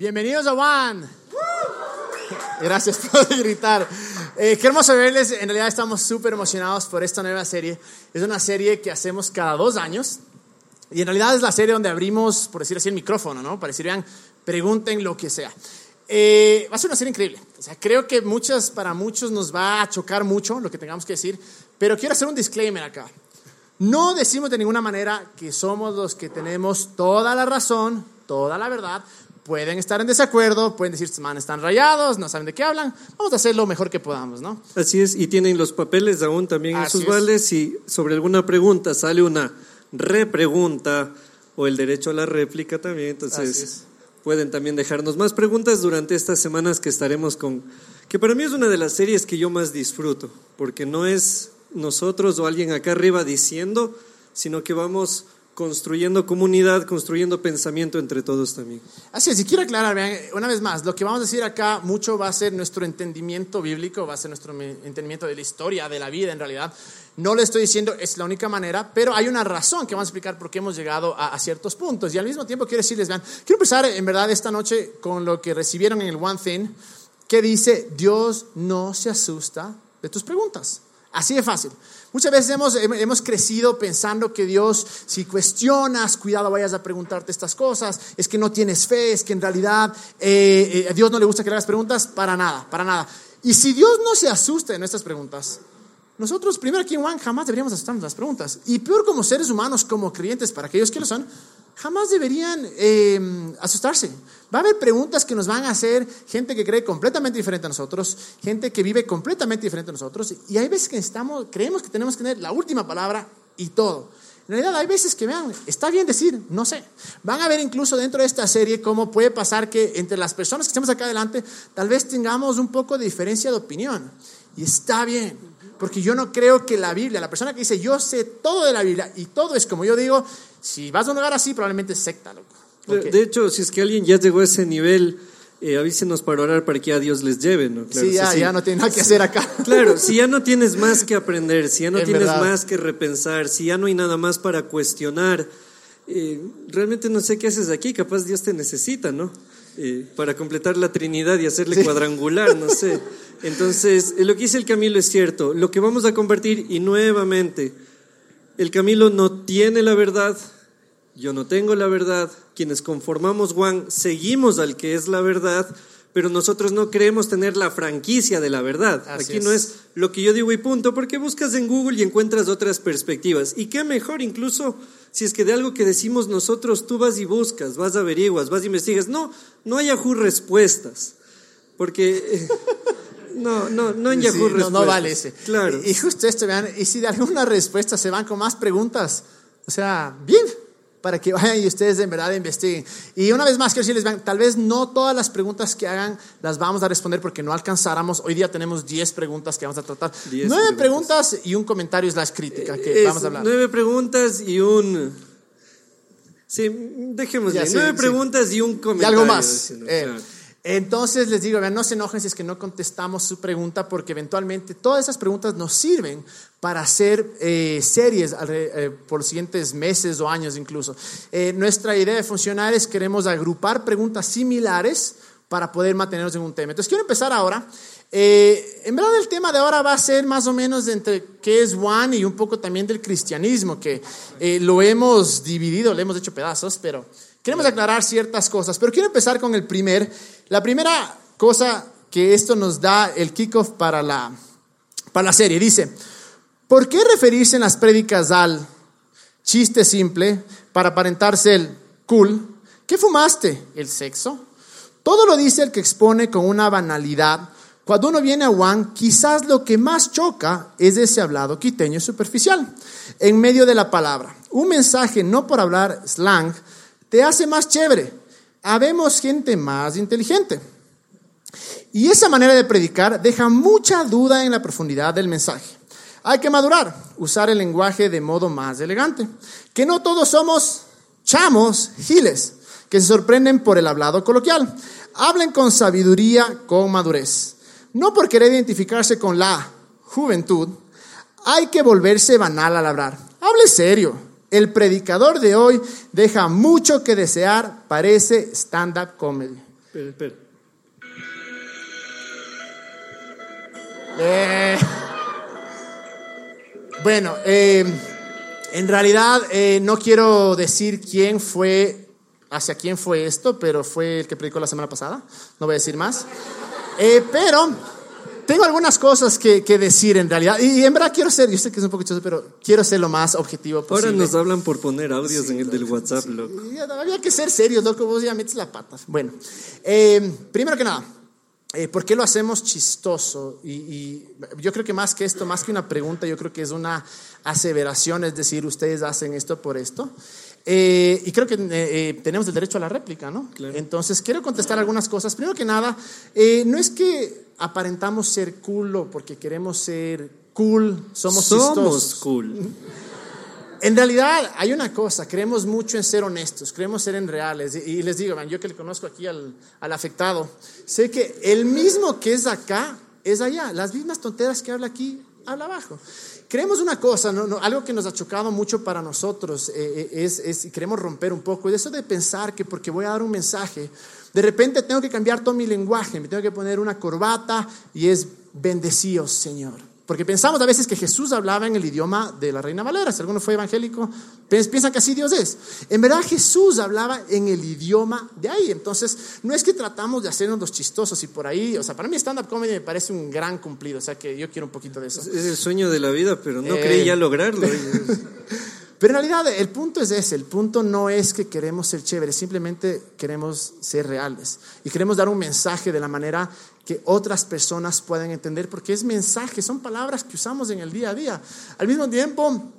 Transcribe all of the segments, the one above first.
Bienvenidos a One. Gracias por gritar. Eh, qué hermoso verles. En realidad estamos súper emocionados por esta nueva serie. Es una serie que hacemos cada dos años. Y en realidad es la serie donde abrimos, por decir así, el micrófono, ¿no? Para decir, vean, pregunten lo que sea. Eh, va a ser una serie increíble. O sea, creo que muchas, para muchos nos va a chocar mucho lo que tengamos que decir. Pero quiero hacer un disclaimer acá. No decimos de ninguna manera que somos los que tenemos toda la razón, toda la verdad pueden estar en desacuerdo, pueden decir, man, están rayados, no saben de qué hablan, vamos a hacer lo mejor que podamos, ¿no? Así es, y tienen los papeles aún también en sus vales, si sobre alguna pregunta sale una repregunta o el derecho a la réplica también, entonces pueden también dejarnos más preguntas durante estas semanas que estaremos con, que para mí es una de las series que yo más disfruto, porque no es nosotros o alguien acá arriba diciendo, sino que vamos construyendo comunidad, construyendo pensamiento entre todos también. Así es, y quiero aclarar, vean, una vez más, lo que vamos a decir acá mucho va a ser nuestro entendimiento bíblico, va a ser nuestro entendimiento de la historia, de la vida en realidad. No le estoy diciendo es la única manera, pero hay una razón que vamos a explicar por qué hemos llegado a, a ciertos puntos. Y al mismo tiempo quiero decirles, vean, quiero empezar en verdad esta noche con lo que recibieron en el One Thing, que dice, Dios no se asusta de tus preguntas. Así de fácil. Muchas veces hemos, hemos crecido pensando que Dios, si cuestionas, cuidado vayas a preguntarte estas cosas, es que no tienes fe, es que en realidad eh, eh, a Dios no le gusta que le hagas preguntas, para nada, para nada. Y si Dios no se asusta en estas preguntas, nosotros, primero aquí en Juan, jamás deberíamos asustarnos las preguntas. Y peor como seres humanos, como creyentes, para aquellos que lo son, jamás deberían em, asustarse. Va a haber preguntas que nos van a hacer gente que cree completamente diferente a nosotros, gente que vive completamente diferente a nosotros, y hay veces que estamos, creemos que tenemos que tener la última palabra y todo. En realidad hay veces que vean, está bien decir, no sé. Van a ver incluso dentro de esta serie cómo puede pasar que entre las personas que estamos acá adelante, tal vez tengamos un poco de diferencia de opinión. Y está bien, porque yo no creo que la Biblia, la persona que dice yo sé todo de la Biblia y todo es como yo digo, si vas a un lugar así, probablemente es secta, loco. De hecho, si es que alguien ya llegó a ese nivel, eh, avísenos para orar para que a Dios les lleve, ¿no? sí, ya, ya no tiene nada que hacer acá. Claro, si ya no tienes más que aprender, si ya no tienes más que repensar, si ya no hay nada más para cuestionar, eh, realmente no sé qué haces aquí, capaz Dios te necesita, ¿no? Eh, para completar la Trinidad y hacerle cuadrangular, no sé. Entonces, lo que dice el Camilo es cierto. Lo que vamos a compartir, y nuevamente, el Camilo no tiene la verdad, yo no tengo la verdad, quienes conformamos Juan seguimos al que es la verdad, pero nosotros no creemos tener la franquicia de la verdad. Aquí no es lo que yo digo y punto, porque buscas en Google y encuentras otras perspectivas. Y qué mejor incluso si es que de algo que decimos nosotros tú vas y buscas, vas averiguas, vas y investigas. No, no hay Yahoo respuestas, porque... Eh, no, no, no en Yahoo respuestas. No, vale ese. Claro. Y, y justo esto, vean, y si de alguna respuesta se van con más preguntas, o sea, bien, para que vayan y ustedes en verdad investiguen. Y una vez más quiero decirles, tal vez no todas las preguntas que hagan las vamos a responder porque no alcanzáramos. Hoy día tenemos 10 preguntas que vamos a tratar. Nueve preguntas. y un comentario es la crítica que vamos a hablar. Nueve preguntas y un... Sí, dejemos ya, nueve preguntas y un comentario. Y algo más. Entonces les digo, no se enojen si es que no contestamos su pregunta, porque eventualmente todas esas preguntas nos sirven para hacer eh, series eh, por los siguientes meses o años incluso. Eh, nuestra idea de funcionar es queremos agrupar preguntas similares para poder mantenernos en un tema. Entonces quiero empezar ahora. en verdad el tema de ahora va a ser más o menos entre qué es One y un poco también del cristianismo, que lo hemos dividido, lo hemos hecho pedazos, pero queremos aclarar ciertas cosas. Pero quiero empezar con el primer la primera cosa que esto nos da el kickoff para la, para la serie dice, ¿por qué referirse en las prédicas al chiste simple para aparentarse el cool? ¿Qué fumaste? ¿El sexo? Todo lo dice el que expone con una banalidad. Cuando uno viene a Juan, quizás lo que más choca es ese hablado quiteño superficial, en medio de la palabra. Un mensaje no por hablar slang te hace más chévere, habemos gente más inteligente. Y esa manera de predicar deja mucha duda en la profundidad del mensaje. Hay que madurar, usar el lenguaje de modo más elegante. Que no todos somos chamos, giles, que se sorprenden por el hablado coloquial. Hablen con sabiduría, con madurez. No por querer identificarse con la juventud, hay que volverse banal al hablar. Hable serio, el predicador de hoy deja mucho que desear, parece stand-up comedy. Espera, espera. Eh, bueno, eh, en realidad eh, no quiero decir quién fue, hacia quién fue esto, pero fue el que predicó la semana pasada. No voy a decir más. pero tengo algunas cosas que, decir en realidad. Y, en verdad quiero ser, yo sé que es un poco chistoso, pero quiero ser lo más objetivo posible. Ahora nos hablan por poner audios en el del WhatsApp, loco. había que ser serios, loco. Vos ya metes la pata. Bueno, eh, primero que nada, eh, ¿por qué lo hacemos chistoso? Y, yo creo que más que esto, más que una pregunta, yo creo que es una aseveración, es decir, ustedes hacen esto por esto. Eh, y creo que tenemos el derecho a la réplica, ¿no? Entonces, quiero contestar algunas cosas. Primero que nada, no es que aparentamos ser cool porque queremos ser cool, somos, somos cool. En realidad hay una cosa, creemos mucho en ser honestos, creemos ser en reales. Y, les digo, yo que le conozco aquí al, al, afectado, sé que el mismo que es acá es allá. Las mismas tonteras que habla aquí, habla abajo. Creemos una cosa, ¿no? algo que nos ha chocado mucho para nosotros eh, eh, es, y queremos romper un poco, es eso de pensar que porque voy a dar un mensaje, de repente tengo que cambiar todo mi lenguaje, me tengo que poner una corbata y es bendecidos, Señor. Porque pensamos a veces que Jesús hablaba en el idioma de la Reina Valera. Si alguno fue evangélico, piensan que así Dios es. En verdad Jesús hablaba en el idioma de ahí. Entonces, no es que tratamos de hacernos los chistosos y por ahí, o sea, para mí stand-up comedy me parece un gran cumplido. O sea, que yo quiero un poquito de eso. Es el sueño de la vida, pero no creí ya lograrlo. Pero en realidad el punto es ese, el punto no es que queremos ser chéveres, simplemente queremos ser reales y queremos dar un mensaje de la manera que otras personas puedan entender, porque es mensaje, son palabras que usamos en el día a día. Al mismo tiempo,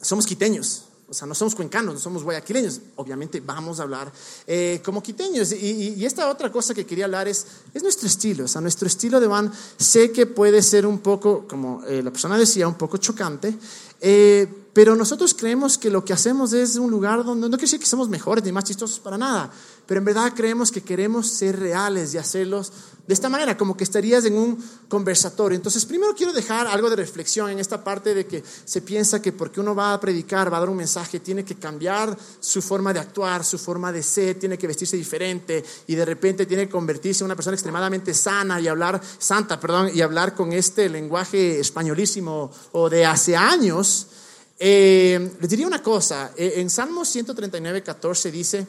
somos quiteños, o sea, no somos cuencanos, no somos guayaquileños. Obviamente vamos a hablar eh, como quiteños. Y, esta otra cosa que quería hablar es, es nuestro estilo. O sea, nuestro estilo de van, sé que puede ser un poco, como eh, la persona decía, un poco chocante. Eh, pero nosotros creemos que lo que hacemos es un lugar donde no quiere decir que somos mejores ni más chistosos para nada, pero en verdad creemos que queremos ser reales y hacerlos de esta manera, como que estarías en un conversatorio. Entonces, primero quiero dejar algo de reflexión en esta parte de que se piensa que porque uno va a predicar, va a dar un mensaje, tiene que cambiar su forma de actuar, su forma de ser, tiene que vestirse diferente y de repente tiene que convertirse en una persona extremadamente sana y hablar, santa, perdón, y hablar con este lenguaje españolísimo o de hace años eh, les diría una cosa, eh, en Salmo 139, 14 dice,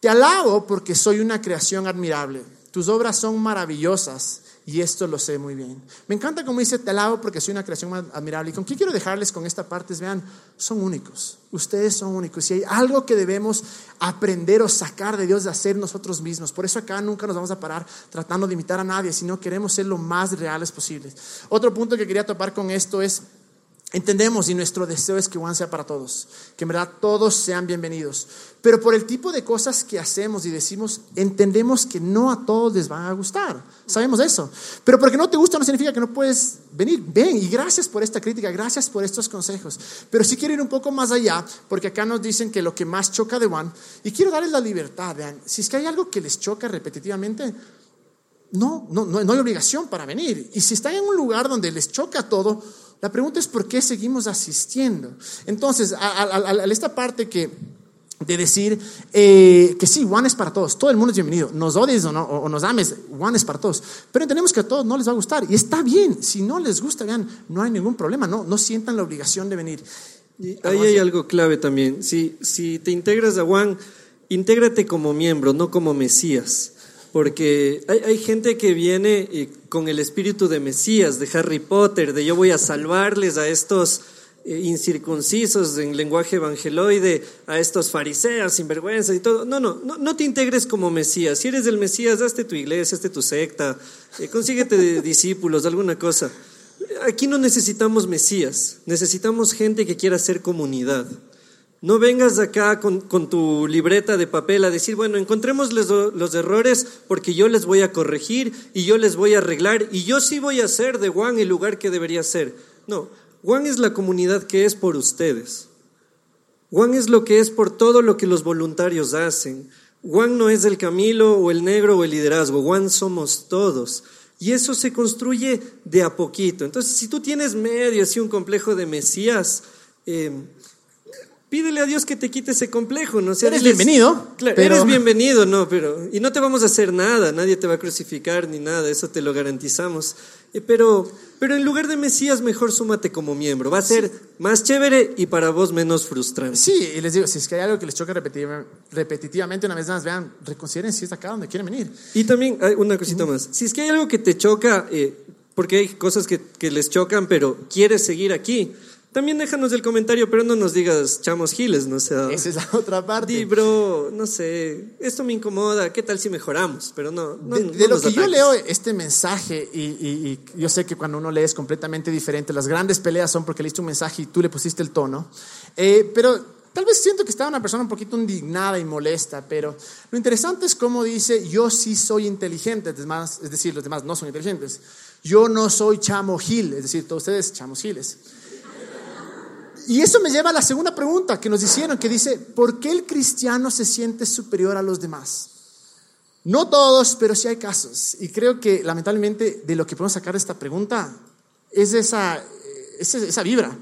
te alabo porque soy una creación admirable, tus obras son maravillosas y esto lo sé muy bien. Me encanta como dice, te alabo porque soy una creación admirable. ¿Y con qué quiero dejarles con esta parte? vean, son únicos, ustedes son únicos. Y hay algo que debemos aprender o sacar de Dios de hacer nosotros mismos. Por eso acá nunca nos vamos a parar tratando de imitar a nadie, sino queremos ser lo más reales posibles. Otro punto que quería topar con esto es Entendemos y nuestro deseo es que Juan sea para todos, que en verdad todos sean bienvenidos. Pero por el tipo de cosas que hacemos y decimos, entendemos que no a todos les van a gustar. Sabemos eso. Pero porque no te gusta no significa que no puedes venir. Ven y gracias por esta crítica, gracias por estos consejos. Pero sí quiero ir un poco más allá, porque acá nos dicen que lo que más choca de Juan, y quiero darles la libertad, vean, si es que hay algo que les choca repetitivamente, no, no, no, hay obligación para venir. Y si están en un lugar donde les choca todo, la pregunta es por qué seguimos asistiendo. Entonces, a, esta parte que de decir eh, que sí, One es para todos, todo el mundo es bienvenido, nos odies o, no, o, nos ames, One es para todos, pero entendemos que a todos no les va a gustar y está bien, si no les gusta, vean, no hay ningún problema, no, no sientan la obligación de venir. ahí hay algo clave también, si, si te integras a One, intégrate como miembro, no como Mesías porque hay, gente que viene eh, con el espíritu de Mesías, de Harry Potter, de yo voy a salvarles a estos eh, incircuncisos en lenguaje evangeloide, a estos fariseos sinvergüenza y todo. No, no, no, no te integres como Mesías. Si eres el Mesías, hazte tu iglesia, hazte tu secta, eh, consíguete discípulos, alguna cosa. Aquí no necesitamos Mesías, necesitamos gente que quiera ser comunidad. No vengas acá con, tu libreta de papel a decir, bueno, encontremos los, los, errores porque yo les voy a corregir y yo les voy a arreglar y yo sí voy a hacer de Juan el lugar que debería ser. No, Juan es la comunidad que es por ustedes. Juan es lo que es por todo lo que los voluntarios hacen. Juan no es el Camilo o el negro o el liderazgo, Juan somos todos. Y eso se construye de a poquito. Entonces, si tú tienes medio así un complejo de Mesías, eh, pídele a Dios que te quite ese complejo, ¿no? eres bienvenido. Claro, Eres bienvenido, no, pero. Y no te vamos a hacer nada, nadie te va a crucificar ni nada, eso te lo garantizamos. Eh, pero, pero en lugar de Mesías, mejor súmate como miembro. Va a ser más chévere y para vos menos frustrante. Sí, y les digo, si es que hay algo que les choca repetitivamente, una vez más, vean, reconsideren si es acá donde quieren venir. Y también hay una cosita más. Si es que hay algo que te choca, eh, porque hay cosas que, que les chocan, pero quieres seguir aquí también déjanos el comentario, pero no nos digas chamos giles, no sea. Esa es la otra parte. Di, bro, no sé, esto me incomoda, ¿qué tal si mejoramos? Pero no. de, lo que yo leo este mensaje, y, yo sé que cuando uno lee es completamente diferente, las grandes peleas son porque leíste un mensaje y tú le pusiste el tono, eh, pero tal vez siento que estaba una persona un poquito indignada y molesta, pero lo interesante es cómo dice, yo sí soy inteligente, es, es decir, los demás no son inteligentes. Yo no soy chamo gil, es decir, todos ustedes chamos giles. Y eso me lleva a la segunda pregunta que nos hicieron, que dice, ¿por qué el cristiano se siente superior a los demás? No todos, pero sí hay casos. Y creo que lamentablemente de lo que podemos sacar de esta pregunta es esa, esa, vibra,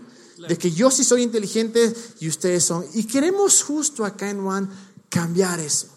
de que yo sí soy inteligente y ustedes son. Y queremos justo acá en One cambiar eso.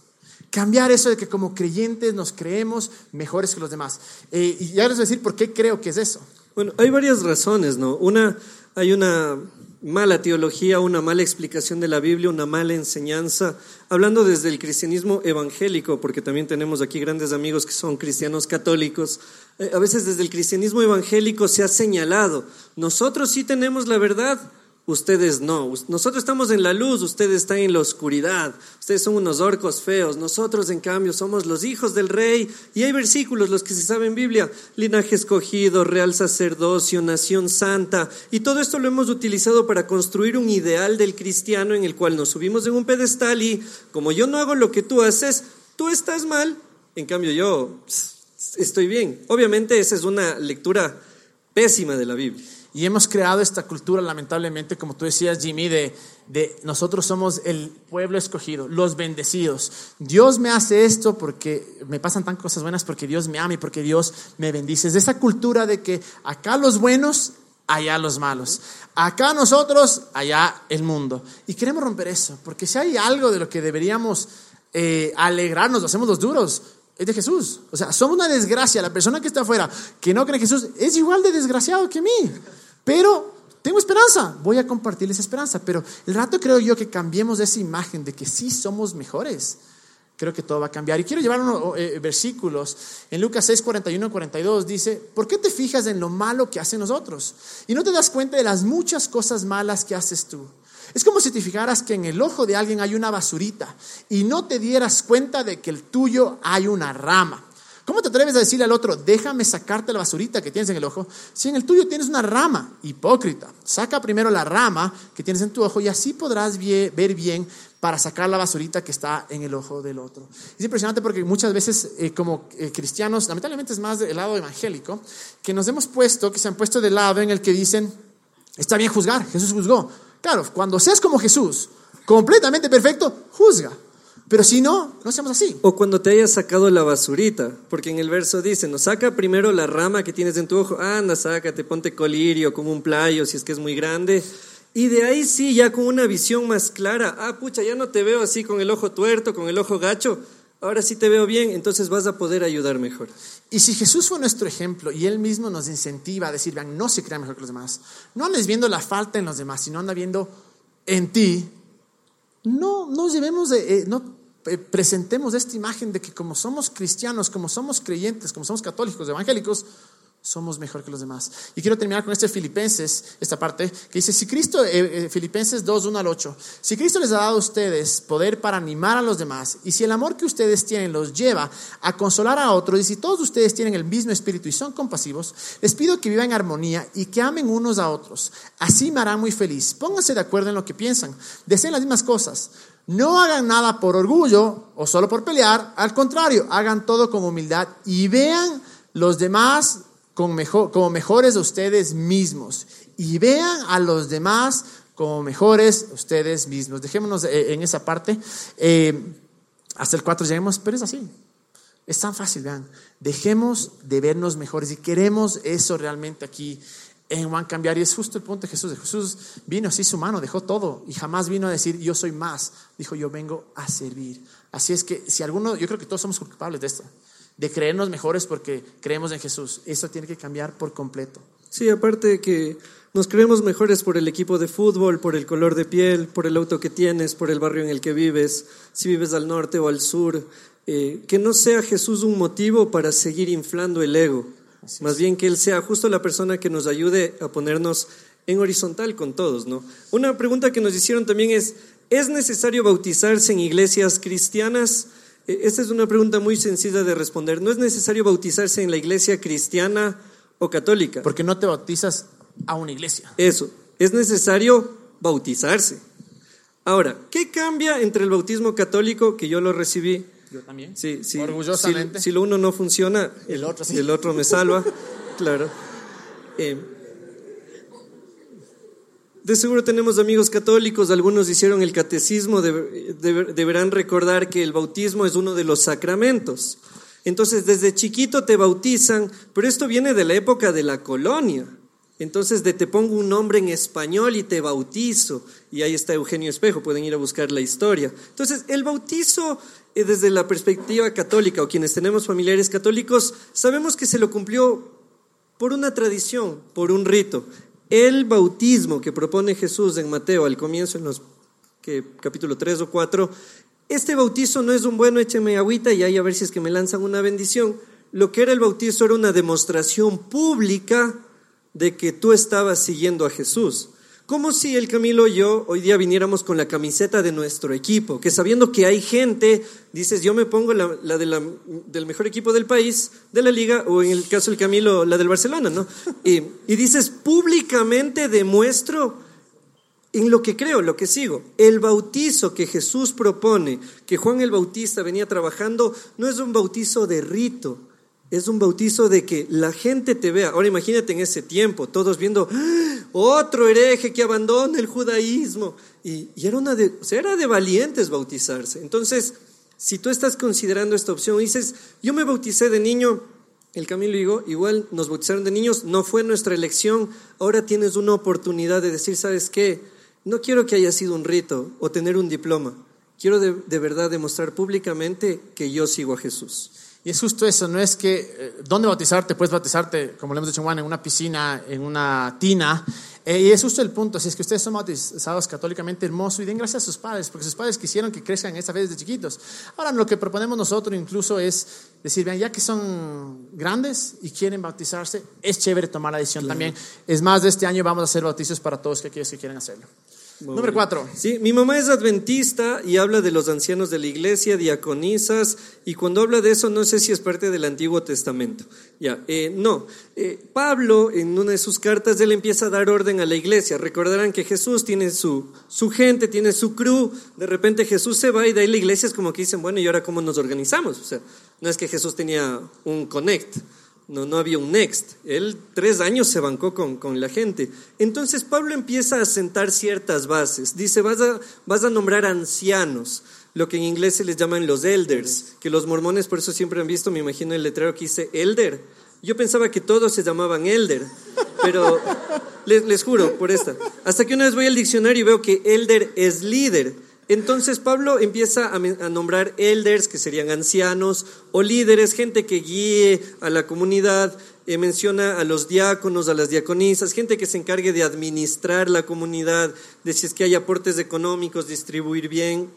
Cambiar eso de que como creyentes nos creemos mejores que los demás. Eh, y ya les voy a decir por qué creo que es eso. Bueno, hay varias razones, ¿no? Una, hay una mala teología, una mala explicación de la Biblia, una mala enseñanza, hablando desde el cristianismo evangélico, porque también tenemos aquí grandes amigos que son cristianos católicos, eh, a veces desde el cristianismo evangélico se ha señalado, nosotros sí tenemos la verdad, ustedes no. Nosotros estamos en la luz, ustedes están en la oscuridad. Ustedes son unos orcos feos. Nosotros, en cambio, somos los hijos del rey. Y hay versículos, los que se saben Biblia, linaje escogido, real sacerdocio, nación santa. Y todo esto lo hemos utilizado para construir un ideal del cristiano en el cual nos subimos en un pedestal y como yo no hago lo que tú haces, tú estás mal. En cambio, yo estoy bien. Obviamente esa es una lectura pésima de la Biblia. Y hemos creado esta cultura, lamentablemente, como tú decías, Jimmy, de, de nosotros somos el pueblo escogido, los bendecidos. Dios me hace esto porque me pasan tan cosas buenas, porque Dios me ama y porque Dios me bendice. Es de esa cultura de que acá los buenos, allá los malos. Acá nosotros, allá el mundo. Y queremos romper eso, porque si hay algo de lo que deberíamos eh, alegrarnos, lo hacemos los duros, es de Jesús. O sea, somos una desgracia. La persona que está afuera, que no cree en Jesús, es igual de desgraciado que mí. Pero tengo esperanza, voy a compartirles esperanza, pero el rato creo yo que cambiemos esa imagen de que sí somos mejores. Creo que todo va a cambiar. Y quiero llevar unos eh, versículos. En Lucas 6, 41 42 dice, ¿por qué te fijas en lo malo que hacen nosotros? Y no te das cuenta de las muchas cosas malas que haces tú. Es como si te fijaras que en el ojo de alguien hay una basurita y no te dieras cuenta de que el tuyo hay una rama. ¿Cómo te atreves a decirle al otro, déjame sacarte la basurita que tienes en el ojo? Si en el tuyo tienes una rama, hipócrita. Saca primero la rama que tienes en tu ojo y así podrás ver bien para sacar la basurita que está en el ojo del otro. Es impresionante porque muchas veces eh, como eh, cristianos, lamentablemente es más del lado evangélico, que nos hemos puesto, que se han puesto del lado en el que dicen, está bien juzgar, Jesús juzgó. Claro, cuando seas como Jesús, completamente perfecto, juzga. Pero si no, no seamos así. O cuando te hayas sacado la basurita, porque en el verso dice, no saca primero la rama que tienes en tu ojo, anda, sácate, ponte colirio como un playo si es que es muy grande. Y de ahí sí, ya con una visión más clara, ah, pucha, ya no te veo así con el ojo tuerto, con el ojo gacho, ahora sí te veo bien, entonces vas a poder ayudar mejor. Y si Jesús fue nuestro ejemplo y Él mismo nos incentiva a decir, vean, no se crea mejor que los demás, no andes viendo la falta en los demás, sino anda viendo en ti, no nos llevemos de, eh, no presentemos esta imagen de que como somos cristianos, como somos creyentes, como somos católicos, evangélicos, somos mejor que los demás. Y quiero terminar con este Filipenses, esta parte, que dice, si Cristo, eh, eh, Filipenses 2, 1 al 8, si Cristo les ha dado a ustedes poder para animar a los demás, y si el amor que ustedes tienen los lleva a consolar a otros, y si todos ustedes tienen el mismo espíritu y son compasivos, les pido que vivan en armonía y que amen unos a otros. Así me harán muy feliz. Pónganse de acuerdo en lo que piensan. Deseen las mismas cosas. No hagan nada por orgullo o solo por pelear, al contrario, hagan todo con humildad y vean los demás como mejores de ustedes mismos. Y vean a los demás como mejores ustedes mismos. Dejémonos en esa parte. Eh, hasta el 4 lleguemos, pero es así. Es tan fácil, vean. Dejemos de vernos mejores y queremos eso realmente aquí en a cambiar. Y es justo el punto de Jesús. Jesús vino, así su mano, dejó todo y jamás vino a decir yo soy más. Dijo yo vengo a servir. Así es que si alguno, yo creo que todos somos culpables de esto, de creernos mejores porque creemos en Jesús. Eso tiene que cambiar por completo. Sí, aparte de que nos creemos mejores por el equipo de fútbol, por el color de piel, por el auto que tienes, por el barrio en el que vives, si vives al norte o al sur. Eh, que no sea Jesús un motivo para seguir inflando el ego. Más bien que Él sea justo la persona que nos ayude a ponernos en horizontal con todos, ¿no? Una pregunta que nos hicieron también es, ¿es necesario bautizarse en iglesias cristianas? E, esta es una pregunta muy sencilla de responder. ¿No es necesario bautizarse en la iglesia cristiana o católica? Porque no te bautizas a una iglesia. Eso, es necesario bautizarse. Ahora, ¿qué cambia entre el bautismo católico, que yo lo recibí, yo también. Sí, sí. Orgullosamente. Si, lo uno no funciona, el otro, el otro me salva. claro. Eh, de seguro tenemos amigos católicos, algunos hicieron el catecismo, deberán recordar que el bautismo es uno de los sacramentos. Entonces, desde chiquito te bautizan, pero esto viene de la época de la colonia. Entonces, de te pongo un nombre en español y te bautizo. Y ahí está Eugenio Espejo, pueden ir a buscar la historia. Entonces, el bautizo eh, desde la perspectiva católica o quienes tenemos familiares católicos, sabemos que se lo cumplió por una tradición, por un rito. El bautismo que propone Jesús en Mateo al comienzo, en los que, capítulo 3 o 4, este bautizo no es un bueno, écheme agüita y ahí a ver si es que me lanzan una bendición. Lo que era el bautizo era una demostración pública de que tú estabas siguiendo a Jesús. Como si el Camilo y yo hoy día viniéramos con la camiseta de nuestro equipo, que sabiendo que hay gente, dices, yo me pongo la, del mejor equipo del país, de la liga, o en el caso del Camilo, la del Barcelona, ¿no? Y, y dices, públicamente demuestro en lo que creo, lo que sigo. El bautizo que Jesús propone, que Juan el Bautista venía trabajando, no es un bautizo de rito, es un bautizo de que la gente te vea. Ahora imagínate en ese tiempo, todos viendo ¡Ah! otro hereje que abandona el judaísmo. Y, era, una de, era de valientes bautizarse. Entonces, si tú estás considerando esta opción, dices, yo me bauticé de niño, el Camilo digo, igual nos bautizaron de niños, no fue nuestra elección, ahora tienes una oportunidad de decir, ¿sabes qué? No quiero que haya sido un rito o tener un diploma, quiero de verdad demostrar públicamente que yo sigo a Jesús. Y es justo eso, no es que, eh, ¿dónde bautizarte? Puedes bautizarte, como le hemos dicho en Juan, en una piscina, en una tina. Eh, y es justo el punto, si es que ustedes son bautizados católicamente, hermoso, y den gracias a sus padres, porque sus padres quisieron que crezcan en esta fe desde chiquitos. Ahora, lo que proponemos nosotros incluso es decir, vean, ya que son grandes y quieren bautizarse, es chévere tomar la decisión también. Es más, de este año vamos a hacer bautizos para todos aquellos que quieren hacerlo. Número cuatro. Sí, mi mamá es adventista y habla de los ancianos de la iglesia, diaconisas, y cuando habla de eso no sé si es parte del Antiguo Testamento. Ya, eh, no. Eh, Pablo, en una de sus cartas, él empieza a dar orden a la iglesia. Recordarán que Jesús tiene su, su gente, tiene su crew, de repente Jesús se va y de ahí la iglesia es como que dicen, bueno, ¿y ahora cómo nos organizamos? O sea, no es que Jesús tenía un connect no, no había un next. Él tres años se bancó con, la gente. Entonces Pablo empieza a sentar ciertas bases. Dice, vas a, vas a nombrar ancianos, lo que en inglés se les llaman los elders, que los mormones por eso siempre han visto, me imagino el letrero que dice elder. Yo pensaba que todos se llamaban elder, pero les, les juro por esta. Hasta que una vez voy al diccionario y veo que elder es líder. Entonces Pablo empieza a, nombrar elders, que serían ancianos, o líderes, gente que guíe a la comunidad, eh, menciona a los diáconos, a las diaconisas, gente que se encargue de administrar la comunidad, de si es que hay aportes económicos, distribuir bien.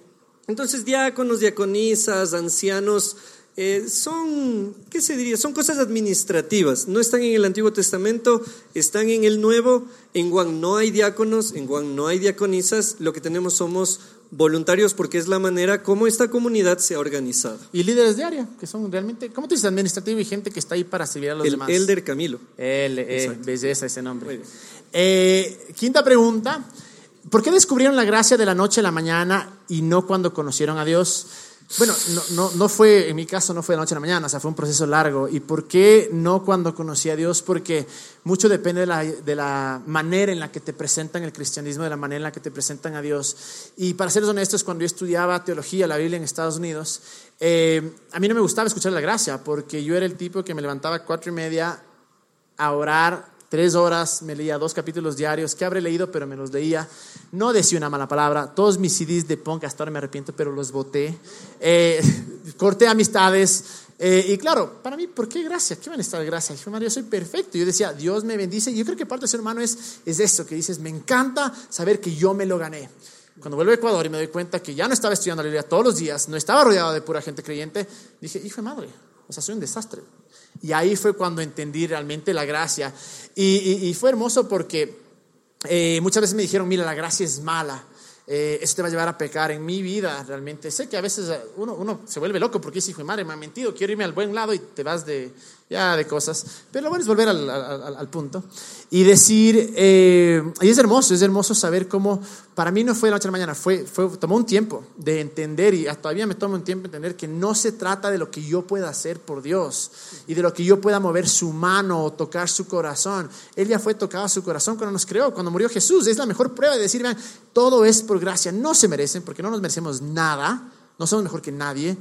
Entonces diáconos, diaconisas, ancianos, eh, son, ¿qué se diría? Son cosas administrativas. No están en el Antiguo Testamento, están en el Nuevo. En Juan no hay diáconos, en Juan no hay diaconisas. Lo que tenemos somos voluntarios porque es la manera como esta comunidad se ha organizado. Y líderes de área, que son realmente, ¿cómo te dices? Administrativo y gente que está ahí para servir a los el demás. Elder Camilo. El, eh, belleza ese nombre. Eh, quinta pregunta. ¿Por qué descubrieron la gracia de la noche a la mañana y no cuando conocieron a Dios? Bueno, no, no, no, fue, en mi caso no fue de noche a la mañana, o sea, fue un proceso largo. ¿Y por qué no cuando conocí a Dios? Porque mucho depende de la, de la manera en la que te presentan el cristianismo, de la manera en la que te presentan a Dios. Y para ser honestos, cuando yo estudiaba teología, la Biblia en Estados Unidos, eh, a mí no me gustaba escuchar la gracia, porque yo era el tipo que me levantaba a cuatro y media a orar tres horas, me leía dos capítulos diarios, que habré leído, pero me los leía. No decía una mala palabra. Todos mis CDs de punk, hasta ahora me arrepiento, pero los boté. Eh, corté amistades. Eh, y claro, para mí, ¿por qué gracia? ¿Qué van a estar gracia? Yo soy perfecto. Yo decía, Dios me bendice. Y yo creo que parte de ser humano es, es eso, que dices, me encanta saber que yo me lo gané. Cuando vuelvo a Ecuador y me doy cuenta que ya no estaba estudiando la Biblia todos los días, no estaba rodeado de pura gente creyente, dije, hijo de madre, o sea, soy un desastre. Y ahí fue cuando entendí realmente la gracia. Y, fue hermoso porque eh, muchas veces me dijeron, mira, la gracia es mala. Eh, eso te va a llevar a pecar en mi vida realmente. Sé que a veces uno, uno se vuelve loco porque dice, hijo de madre, me ha mentido, quiero irme al buen lado y te vas de, ya de cosas. Pero lo bueno es volver al, al, punto y decir, eh, y es hermoso, es hermoso saber cómo, para mí no fue de la noche a la mañana, fue, fue, tomó un tiempo de entender y todavía me toma un tiempo de entender que no se trata de lo que yo pueda hacer por Dios y de lo que yo pueda mover su mano o tocar su corazón. Él ya fue tocado su corazón cuando nos creó, cuando murió Jesús. Es la mejor prueba de decir, vean, todo es por gracia, no se merecen porque no nos merecemos nada, no somos mejor que nadie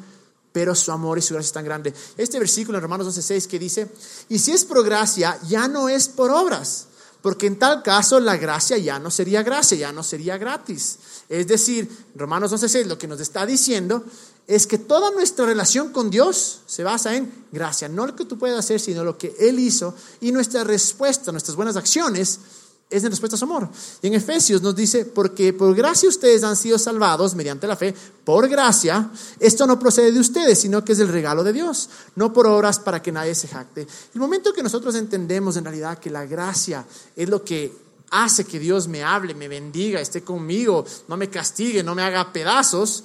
pero su amor y su gracia es tan grande. Este versículo en Romanos 12:6 que dice, y si es por gracia, ya no es por obras, porque en tal caso la gracia ya no sería gracia, ya no sería gratis. Es decir, Romanos 12:6 lo que nos está diciendo es que toda nuestra relación con Dios se basa en gracia, no lo que tú puedes hacer, sino lo que Él hizo y nuestra respuesta, nuestras buenas acciones es en respuesta a su amor. Y en Efesios nos dice, porque por gracia ustedes han sido salvados mediante la fe, por gracia, esto no procede de ustedes, sino que es el regalo de Dios, no por obras para que nadie se jacte. El momento que nosotros entendemos en realidad que la gracia es lo que hace que Dios me hable, me bendiga, esté conmigo, no me castigue, no me haga pedazos,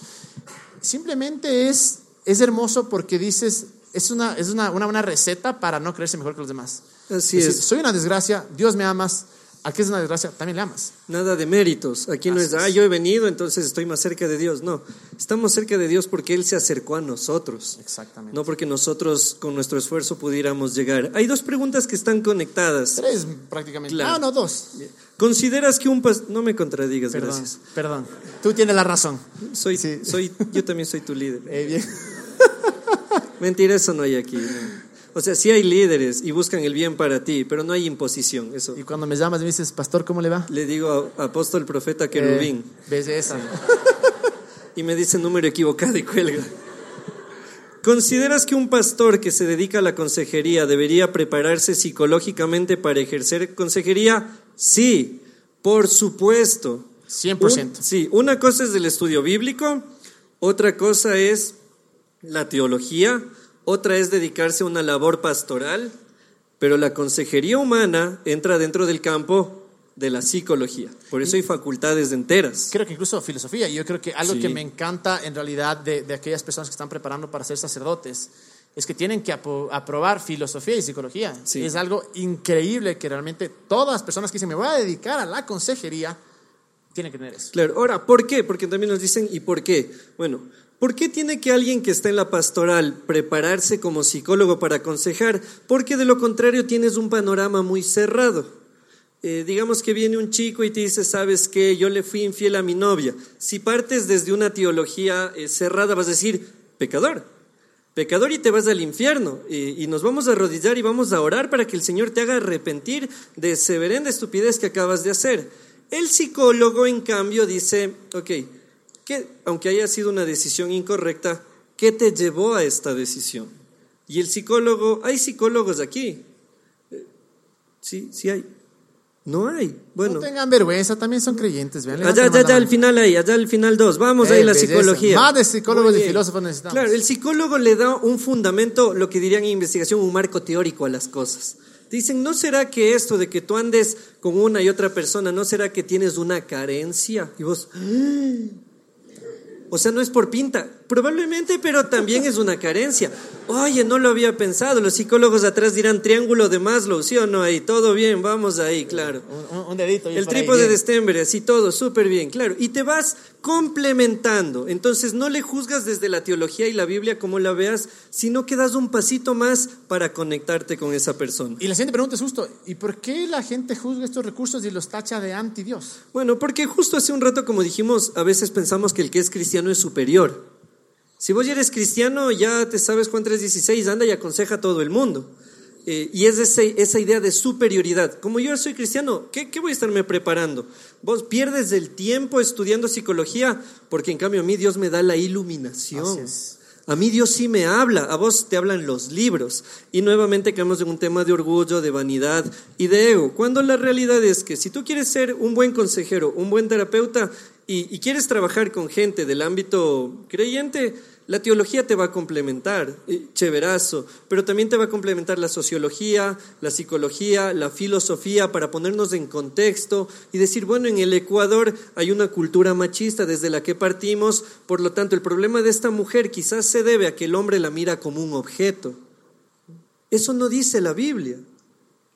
simplemente es, es hermoso porque dices, es una, es una, una buena receta para no creerse mejor que los demás. Así es. Soy una desgracia, Dios me amas, Aquí es una desgracia, también le amas. Nada de méritos. Aquí no es, ah, yo he venido, entonces estoy más cerca de Dios. No, estamos cerca de Dios porque Él se acercó a nosotros. Exactamente. No porque nosotros con nuestro esfuerzo pudiéramos llegar. Hay dos preguntas que están conectadas. Tres prácticamente. Ah, no, dos. ¿Consideras que un pastor... No me contradigas, perdón, gracias. Perdón, tú tienes la razón. Soy, soy, yo también soy tu líder. Eh, bien. Mentira, eso no hay aquí. O sea, sí hay líderes y buscan el bien para ti, pero no hay imposición. Eso. Y cuando me llamas y me dices, pastor, ¿cómo le va? Le digo, apóstol, profeta, querubín. Eh, esa? y me dice número equivocado y cuelga. ¿Consideras que un pastor que se dedica a la consejería debería prepararse psicológicamente para ejercer consejería? Sí, por supuesto. 100%. sí, una cosa es el estudio bíblico, otra cosa es la teología, otra es dedicarse a una labor pastoral, pero la consejería humana entra dentro del campo de la psicología. Por eso hay facultades enteras. Creo que incluso filosofía. Yo creo que algo que me encanta en realidad de, aquellas personas que están preparando para ser sacerdotes es que tienen que aprobar filosofía y psicología. Es algo increíble que realmente todas las personas que dicen me voy a dedicar a la consejería tienen que tener eso. Claro. Ahora, ¿por qué? Porque también nos dicen, ¿y por qué? Bueno, ¿Por qué tiene que alguien que está en la pastoral prepararse como psicólogo para aconsejar? Porque de lo contrario tienes un panorama muy cerrado. Eh, digamos que viene un chico y te dice, sabes que yo le fui infiel a mi novia. Si partes desde una teología eh, cerrada, vas a decir, pecador, pecador y te vas al infierno. Y, nos vamos a arrodillar y vamos a orar para que el Señor te haga arrepentir de ese verenda estupidez que acabas de hacer. El psicólogo, en cambio, dice, ok, que, aunque haya sido una decisión incorrecta, ¿qué te llevó a esta decisión? Y el psicólogo, hay psicólogos aquí. Eh, sí, sí hay. No hay. Bueno. No tengan vergüenza, también son creyentes. Vean, allá, allá, allá, al final ahí, allá al final dos. Vamos ahí, la psicología. Más de psicólogos y filósofos necesitamos. Claro, el psicólogo le da un fundamento, lo que dirían en investigación, un marco teórico a las cosas. Dicen, ¿no será que esto de que tú andes con una y otra persona, no será que tienes una carencia? Y vos, o sea, no es por pinta, probablemente, pero también es una carencia. Oye, no lo había pensado. Los psicólogos atrás dirán triángulo de Maslow, ¿sí o no? Ahí, todo bien, vamos ahí, claro. Un, dedito. El trípode de Stenberg, así todo, súper bien, claro. Y te vas complementando. Entonces, no le juzgas desde la teología y la Biblia como la veas, sino que das un pasito más para conectarte con esa persona. Y la siguiente pregunta es justo, ¿y por qué la gente juzga estos recursos y los tacha de anti-Dios? Bueno, porque justo hace un rato, como dijimos, a veces pensamos que el que es cristiano es superior. Si vos ya eres cristiano, ya te sabes Juan 3.16, anda y aconseja a todo el mundo. eh, y es esa idea de superioridad. Como yo soy cristiano, ¿qué, ¿qué, voy a estarme preparando? Vos pierdes el tiempo estudiando psicología porque en cambio a mí Dios me da la iluminación. A mí Dios sí me habla, a vos te hablan los libros. Y nuevamente caemos en un tema de orgullo, de vanidad y de ego. Cuando la realidad es que si tú quieres ser un buen consejero, un buen terapeuta y quieres trabajar con gente del ámbito creyente, la teología te va a complementar, chéverazo, pero también te va a complementar la sociología, la psicología, la filosofía para ponernos en contexto y decir, bueno, en el Ecuador hay una cultura machista desde la que partimos, por lo tanto el problema de esta mujer quizás se debe a que el hombre la mira como un objeto. Eso no dice la Biblia.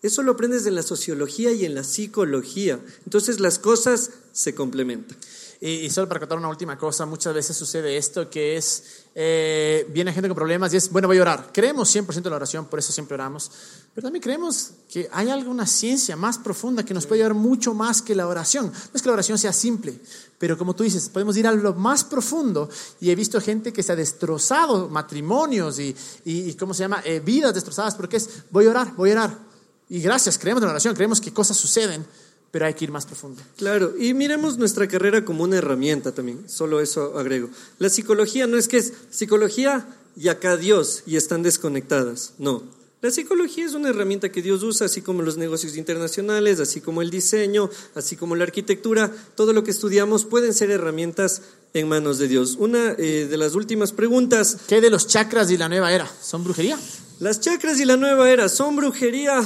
Eso lo aprendes en la sociología y en la psicología. Entonces las cosas se complementan. Y, solo para contar una última cosa, muchas veces sucede esto que es, eh, viene gente con problemas y es, bueno, voy a orar. Creemos 100% en la oración, por eso siempre oramos, pero también creemos que hay alguna ciencia más profunda que nos puede ayudar mucho más que la oración. No es que la oración sea simple, pero como tú dices, podemos ir a lo más profundo y he visto gente que se ha destrozado matrimonios y, y, ¿cómo se llama? Eh, vidas destrozadas porque es, voy a orar, voy a orar. Y gracias, creemos en la oración, creemos que cosas suceden pero hay que ir más profundo. Claro, y miremos nuestra carrera como una herramienta también, solo eso agrego. La psicología no es que es psicología y acá Dios y están desconectadas, no. La psicología es una herramienta que Dios usa, así como los negocios internacionales, así como el diseño, así como la arquitectura, todo lo que estudiamos pueden ser herramientas en manos de Dios. Una eh, de las últimas preguntas. ¿Qué de los chakras y la nueva era? ¿Son brujería? Las chakras y la nueva era son brujería.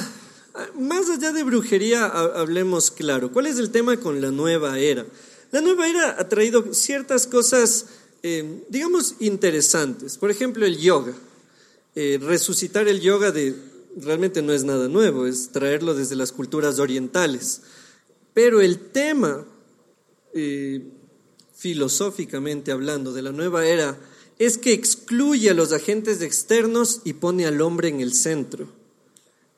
Más allá de brujería, hablemos claro. ¿Cuál es el tema con la nueva era? La nueva era ha traído ciertas cosas, eh, digamos, interesantes. Por ejemplo, el yoga. Eh, resucitar el yoga de, realmente no es nada nuevo, es traerlo desde las culturas orientales. Pero el tema, eh, filosóficamente hablando, de la nueva era, es que excluye a los agentes externos y pone al hombre en el centro.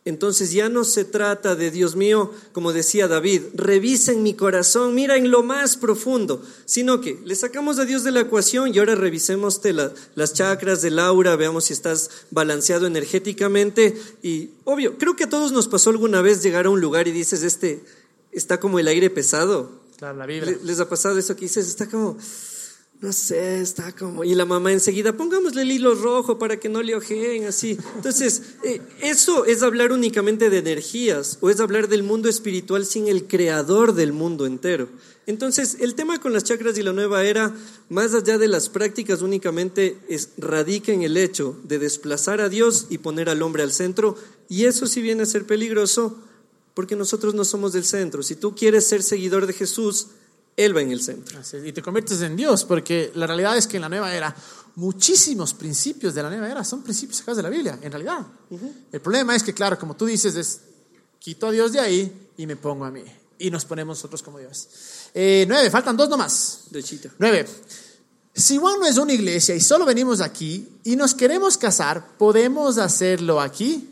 Entonces ya no se trata de, Dios mío, como decía David, revisen mi corazón, mira en lo más profundo, sino que le sacamos a Dios de la ecuación y ahora revisemos las chakras del aura, veamos si estás balanceado energéticamente. Y obvio, creo que a todos nos pasó alguna vez llegar a un lugar y dices, este está como el aire pesado. Claro, la Biblia. ¿Les ha pasado eso que dices, está como no sé, está como... Y la mamá enseguida, pongámosle el hilo rojo para que no le ojeen, así. Entonces, eh, eso es hablar únicamente de energías o es hablar del mundo espiritual sin el creador del mundo entero. Entonces, el tema con las chakras y la nueva era, más allá de las prácticas únicamente, es, radica en el hecho de desplazar a Dios y poner al hombre al centro. Y eso sí viene a ser peligroso porque nosotros no somos del centro. Si tú quieres ser seguidor de Jesús, él va en el centro. y te conviertes en Dios, porque la realidad es que en la nueva era, muchísimos principios de la nueva era son principios sacados de la Biblia, en realidad. El problema es que, claro, como tú dices, es quito a Dios de ahí y me pongo a mí. Y nos ponemos nosotros como Dios. Eh, nueve, faltan dos nomás. De Nueve. Si Juan no es una iglesia y solo venimos aquí y nos queremos casar, ¿podemos hacerlo aquí?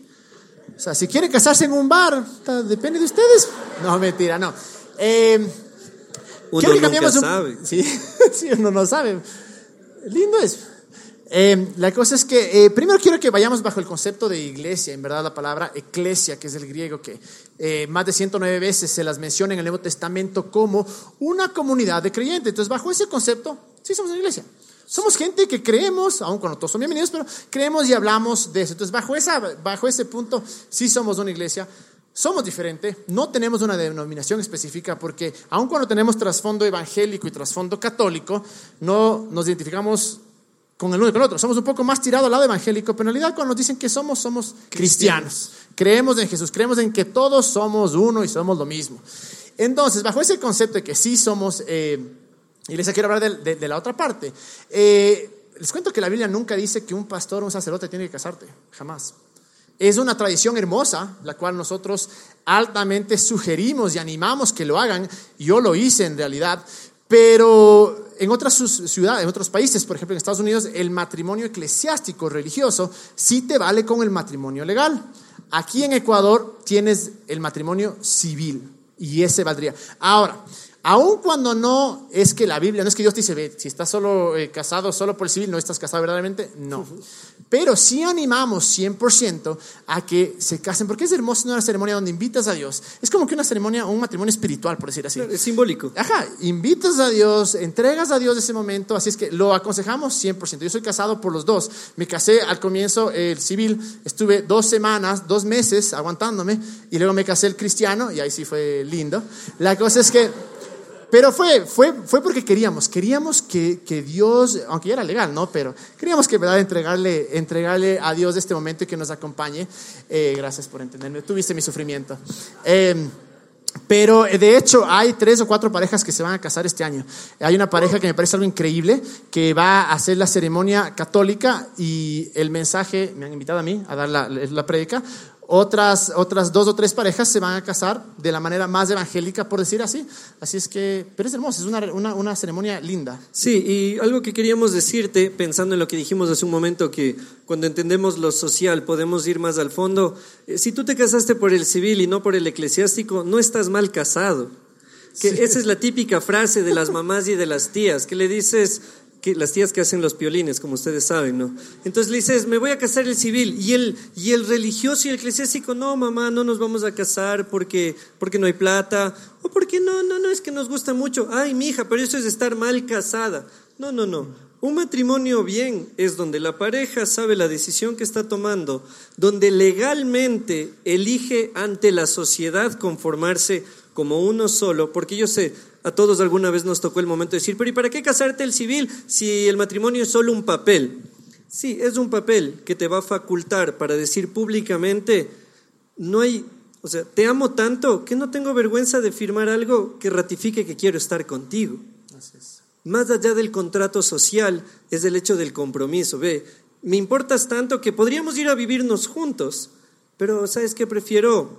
O sea, si quieren casarse en un bar, depende de ustedes. No, mentira, no. Eh, uno nunca sabe. Sí, sí, uno no sabe. Lindo es. Eh, la cosa es que eh, primero quiero que vayamos bajo el concepto de iglesia, en verdad la palabra eclesia, que es el griego que eh, más de 109 veces se las menciona en el Nuevo Testamento como una comunidad de creyentes. Entonces, bajo ese concepto, sí somos una iglesia. Somos gente que creemos, aun cuando todos son bienvenidos, pero creemos y hablamos de eso. Entonces, bajo, esa, bajo ese punto, sí somos una iglesia. Somos diferentes, no tenemos una denominación específica porque aun cuando tenemos trasfondo evangélico y trasfondo católico, no nos identificamos con el uno y con el otro. Somos un poco más tirados al lado evangélico, pero en realidad cuando nos dicen que somos, somos cristianos. Creemos en Jesús, creemos en que todos somos uno y somos lo mismo. Entonces, bajo ese concepto de que sí somos, eh, y les quiero hablar de, la otra parte, eh, les cuento que la Biblia nunca dice que un pastor o un sacerdote tiene que casarte, jamás. Es una tradición hermosa, la cual nosotros altamente sugerimos y animamos que lo hagan. Yo lo hice en realidad, pero en otras ciudades, en otros países, por ejemplo en Estados Unidos, el matrimonio eclesiástico religioso sí te vale con el matrimonio legal. Aquí en Ecuador tienes el matrimonio civil y ese valdría. Ahora, Aun cuando no es que la Biblia, no es que Dios te dice, ve, si estás solo eh, casado solo por el civil, no estás casado verdaderamente, no. Pero sí animamos 100% a que se casen, porque es hermoso una ceremonia donde invitas a Dios. Es como que una ceremonia, un matrimonio espiritual, por decir así. Es simbólico. Ajá, invitas a Dios, entregas a Dios ese momento, así es que lo aconsejamos 100%. Yo soy casado por los dos. Me casé al comienzo el civil, estuve dos semanas, dos meses aguantándome, y luego me casé el cristiano, y ahí sí fue lindo. La cosa es que pero fue, fue, fue porque queríamos, queríamos que, que, Dios, aunque ya era legal, ¿no? Pero queríamos que, ¿verdad?, entregarle, entregarle a Dios este momento y que nos acompañe. Eh, gracias por entenderme, tuviste mi sufrimiento. Em, pero de hecho hay tres o cuatro parejas que se van a casar este año. Hay una pareja que me parece algo increíble, que va a hacer la ceremonia católica y el mensaje, me han invitado a mí a dar la, la prédica, otras, otras dos o tres parejas se van a casar de la manera más evangélica, por decir así. Así es que, pero es hermoso, es una, una, una, ceremonia linda. Sí, y algo que queríamos decirte, pensando en lo que dijimos hace un momento, que cuando entendemos lo social podemos ir más al fondo. Eh, si tú te casaste por el civil y no por el eclesiástico, no estás mal casado. Que esa es la típica frase de las mamás y de las tías, que le dices, que, las tías que hacen los piolines, como ustedes saben, ¿no? Entonces le dices, me voy a casar el civil. Y el, y el religioso y el eclesiástico, no, mamá, no nos vamos a casar porque, porque no hay plata. O porque no, no, no, es que nos gusta mucho. Ay, mi hija, pero eso es estar mal casada. No, no, no. Un matrimonio bien es donde la pareja sabe la decisión que está tomando, donde legalmente elige ante la sociedad conformarse como uno solo, porque yo sé, a todos alguna vez nos tocó el momento de decir, pero ¿y para qué casarte el civil si el matrimonio es solo un papel? Sí, es un papel que te va a facultar para decir públicamente, no hay, o sea, te amo tanto que no tengo vergüenza de firmar algo que ratifique que quiero estar contigo. Más allá del contrato social es el hecho del compromiso. Ve, me importas tanto que podríamos ir a vivirnos juntos, pero ¿sabes qué prefiero?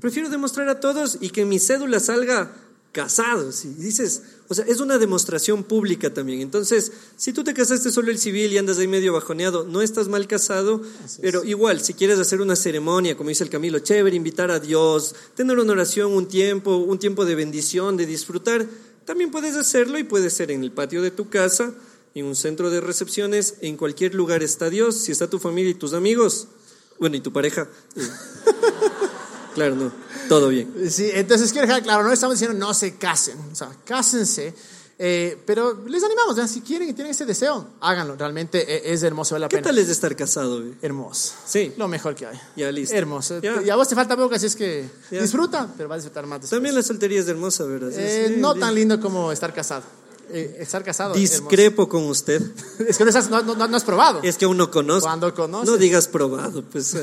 Prefiero demostrar a todos y que mi cédula salga casados. Y dices, o sea, es una demostración pública también. Entonces, si tú te casaste solo el civil y andas ahí medio bajoneado, no estás mal casado, pero igual, si quieres hacer una ceremonia, como dice el Camilo, chévere, invitar a Dios, tener una oración, un tiempo, un tiempo de bendición, de disfrutar, también puedes hacerlo y puede ser en el patio de tu casa, en un centro de recepciones, en cualquier lugar está Dios, si está tu familia y tus amigos, bueno, y tu pareja. Eh, claro, no todo bien. Sí, entonces quiero dejar claro, no estamos diciendo no se casen, o sea, cásense, eh, pero les animamos, si quieren y tienen ese deseo, háganlo, realmente eh, es hermoso, vale la ¿Qué tal es de estar casado? Hermoso. Sí. Lo mejor que hay. Ya, listo. Hermoso. Y a vos te falta poco, así es que disfruta, pero vas a disfrutar más después. También la soltería es hermosa, ¿verdad? Eh, no tan lindo como estar casado. estar casado. Discrepo con usted. es que no, no, no, has probado. Es que aún no conozco. Cuando conoces. No digas probado, pues.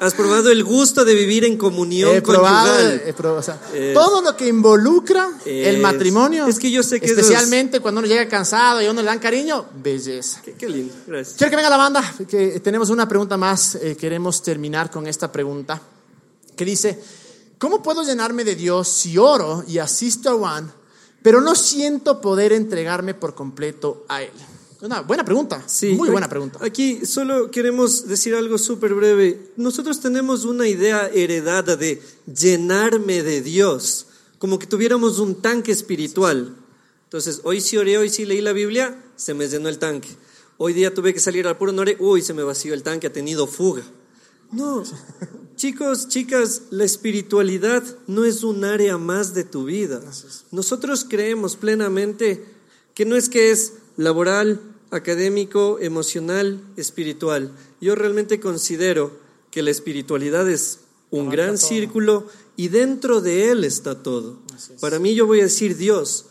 Has probado el gusto de vivir en comunión he probado, eh, todo lo que involucra el matrimonio. Es que yo sé que especialmente cuando uno llega cansado y a uno le dan cariño, belleza. Qué, lindo, gracias. Quiero que venga la banda, que tenemos una pregunta más. Eh, queremos terminar con esta pregunta que dice: ¿Cómo puedo llenarme de Dios si oro y asisto a Juan, pero no siento poder entregarme por completo a Él? Una buena pregunta, sí, muy buena pregunta. Aquí solo queremos decir algo súper breve. Nosotros tenemos una idea heredada de llenarme de Dios, como que tuviéramos un tanque espiritual. Entonces, hoy sí oré, hoy sí leí la Biblia, se me llenó el tanque. Hoy día tuve que salir al puro norte, uy, se me vació el tanque, ha tenido fuga. No, chicos, chicas, la espiritualidad no es un área más de tu vida. Nosotros creemos plenamente que no es que es laboral, académico, emocional, espiritual. Yo realmente considero que la espiritualidad es un gran círculo y dentro de él está todo. Para mí yo voy a decir Dios.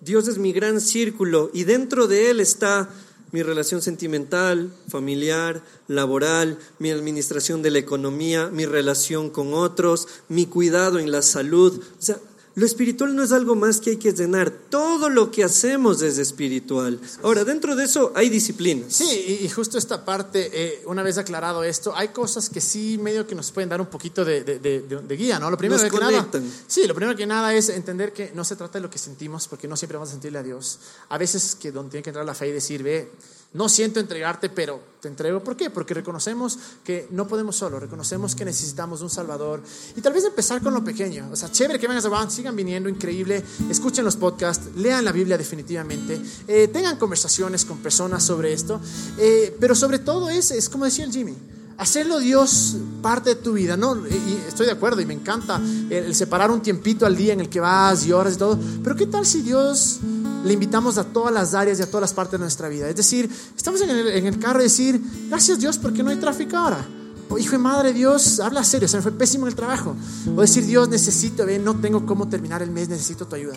Dios es mi gran círculo y dentro de él está mi relación sentimental, familiar, laboral, mi administración de la economía, mi relación con otros, mi cuidado en la salud. O sea, lo espiritual no es algo más que hay que llenar. Todo lo que hacemos es espiritual. Ahora, dentro de eso hay disciplinas. Sí, y justo esta parte, eh, una vez aclarado esto, hay cosas que sí medio que nos pueden dar un poquito de, guía, ¿no? Lo primero que nada, sí, lo primero que nada es entender que no se trata de lo que sentimos, porque no siempre vamos a sentirle a Dios. A veces que donde tiene que entrar la fe y decir, ve, No siento entregarte, pero te entrego. ¿Por qué? Porque reconocemos que no podemos solo, reconocemos que necesitamos un Salvador. Y tal vez empezar con lo pequeño. O sea, chévere que vengan a One, sigan viniendo, increíble. Escuchen los podcasts, lean la Biblia definitivamente, eh, tengan conversaciones con personas sobre esto. Eh, pero sobre todo es, es como decía el Jimmy, hacerlo Dios parte de tu vida, ¿no? Y estoy de acuerdo y me encanta el separar un tiempito al día en el que vas y horas y todo. Pero ¿qué tal si Dios le invitamos a todas las áreas y a todas las partes de nuestra vida. Es decir, estamos en el, carro y decir, gracias Dios porque no hay tráfico ahora. O hijo de madre, Dios, habla serio, se me fue pésimo el trabajo. O decir, Dios, necesito, ve, no tengo cómo terminar el mes, necesito tu ayuda.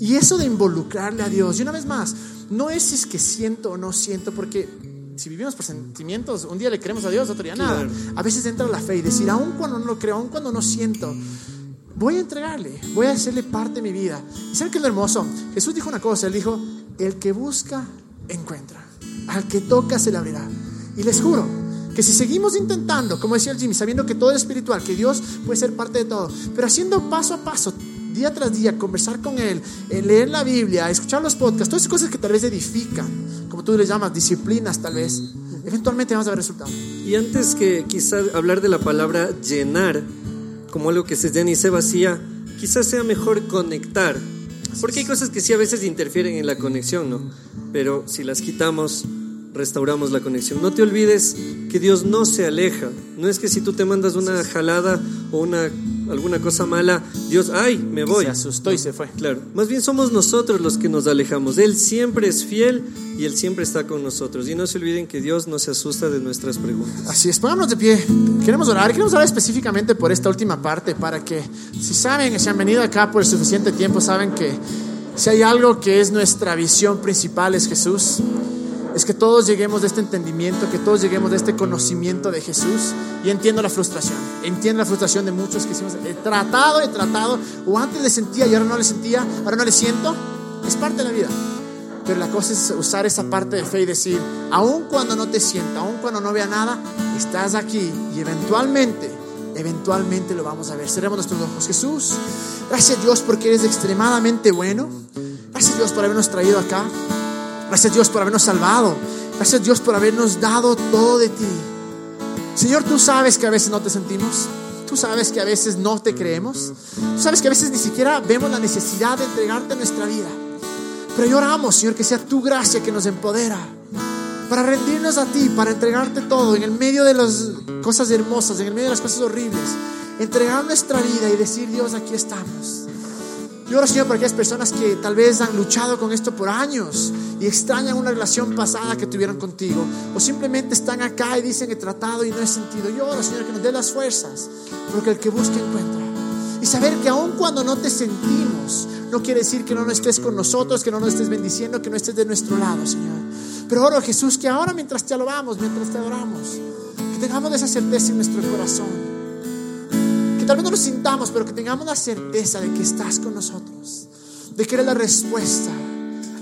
Y eso de involucrarle a Dios, y una vez más, no es si es que siento o no siento, porque si vivimos por sentimientos, un día le creemos a Dios, otro día nada. A veces entra la fe y decir, aun cuando no lo creo, aun cuando no siento, voy a entregarle, voy a hacerle parte de mi vida. ¿Y saben qué es lo hermoso? Jesús dijo una cosa, él dijo, el que busca, encuentra. Al que toca, se le abrirá. Y les juro que si seguimos intentando, como decía el Jimmy, sabiendo que todo es espiritual, que Dios puede ser parte de todo, pero haciendo paso a paso, día tras día, conversar con Él, eh, leer la Biblia, escuchar los podcasts, todas esas cosas que tal vez edifican, como tú les llamas, disciplinas tal vez, eventualmente vamos a ver resultados. Y antes que quizás hablar de la palabra llenar, como algo que se llena y se vacía, quizás sea mejor conectar. Porque hay cosas que sí a veces interfieren en la conexión, ¿no? Pero si las quitamos, restauramos la conexión. No te olvides que Dios no se aleja. No es que si tú te mandas una jalada o una alguna cosa mala, Dios, ay, me voy. Se asustó y se fue. Claro. Más bien somos nosotros los que nos alejamos. Él siempre es fiel y Él siempre está con nosotros. Y no se olviden que Dios no se asusta de nuestras preguntas. Así es, pongámonos de pie. Queremos orar. Queremos orar específicamente por esta última parte para que, si saben, si han venido acá por el suficiente tiempo, saben que si hay algo que es nuestra visión principal es Jesús es que todos lleguemos de este entendimiento, que todos lleguemos de este conocimiento de Jesús. Y entiendo la frustración, entiendo la frustración de muchos que hicimos, he tratado, he tratado, o antes le sentía y ahora no le sentía, ahora no le siento. Es parte de la vida. Pero la cosa es usar esa parte de fe y decir, aun cuando no te sienta, aun cuando no vea nada, estás aquí y eventualmente, eventualmente lo vamos a ver. Cerremos nuestros ojos. Jesús, gracias Dios porque eres extremadamente bueno. Gracias Dios por habernos traído acá. Gracias Dios por habernos salvado. Gracias Dios por habernos dado todo de ti. Señor, tú sabes que a veces no te sentimos. Tú sabes que a veces no te creemos. Tú sabes que a veces ni siquiera vemos la necesidad de entregarte nuestra vida. Pero lloramos, Señor, que sea tu gracia que nos empodera para rendirnos a ti, para entregarte todo en el medio de las cosas hermosas, en el medio de las cosas horribles. Entregar nuestra vida y decir, Dios, aquí estamos. Yo oro, Señor, para aquellas personas que tal vez han luchado con esto por años y extrañan una relación pasada que tuvieron contigo, o simplemente están acá y dicen he tratado y no he sentido. Yo oro, Señor, que nos dé las fuerzas, porque el que busca encuentra. Y saber que aun cuando no te sentimos, no quiere decir que no estés con nosotros, que no nos estés bendiciendo, que no estés de nuestro lado, Señor. Pero oro, Jesús, que ahora mientras te alabamos, mientras te adoramos, que tengamos esa certeza en nuestro corazón tal vez no lo sintamos, pero que tengamos la certeza de que estás con nosotros, de que eres la respuesta.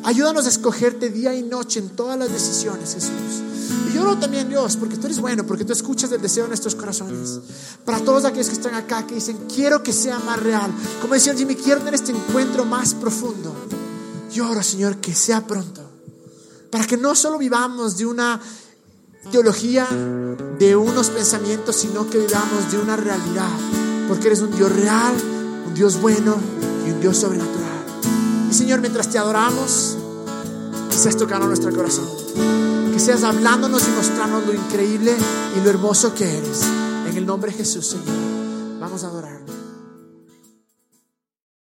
Ayúdanos a escogerte día y noche en todas las decisiones, Jesús. Y yo oro también, Dios, porque tú eres bueno, porque tú escuchas el deseo de nuestros corazones. Para todos aquellos que están acá, que dicen, quiero que sea más real. Como decía Jimmy, quiero tener este encuentro más profundo. Yo oro, Señor, que sea pronto. Para que no solo vivamos de una teología, de unos pensamientos, sino que vivamos de una realidad porque eres un Dios real, un Dios bueno y un Dios sobrenatural. Y Señor, mientras te adoramos, que seas tocando nuestro corazón, que seas hablándonos y mostrándonos lo increíble y lo hermoso que eres. En el nombre de Jesús, Señor, vamos a adorarnos.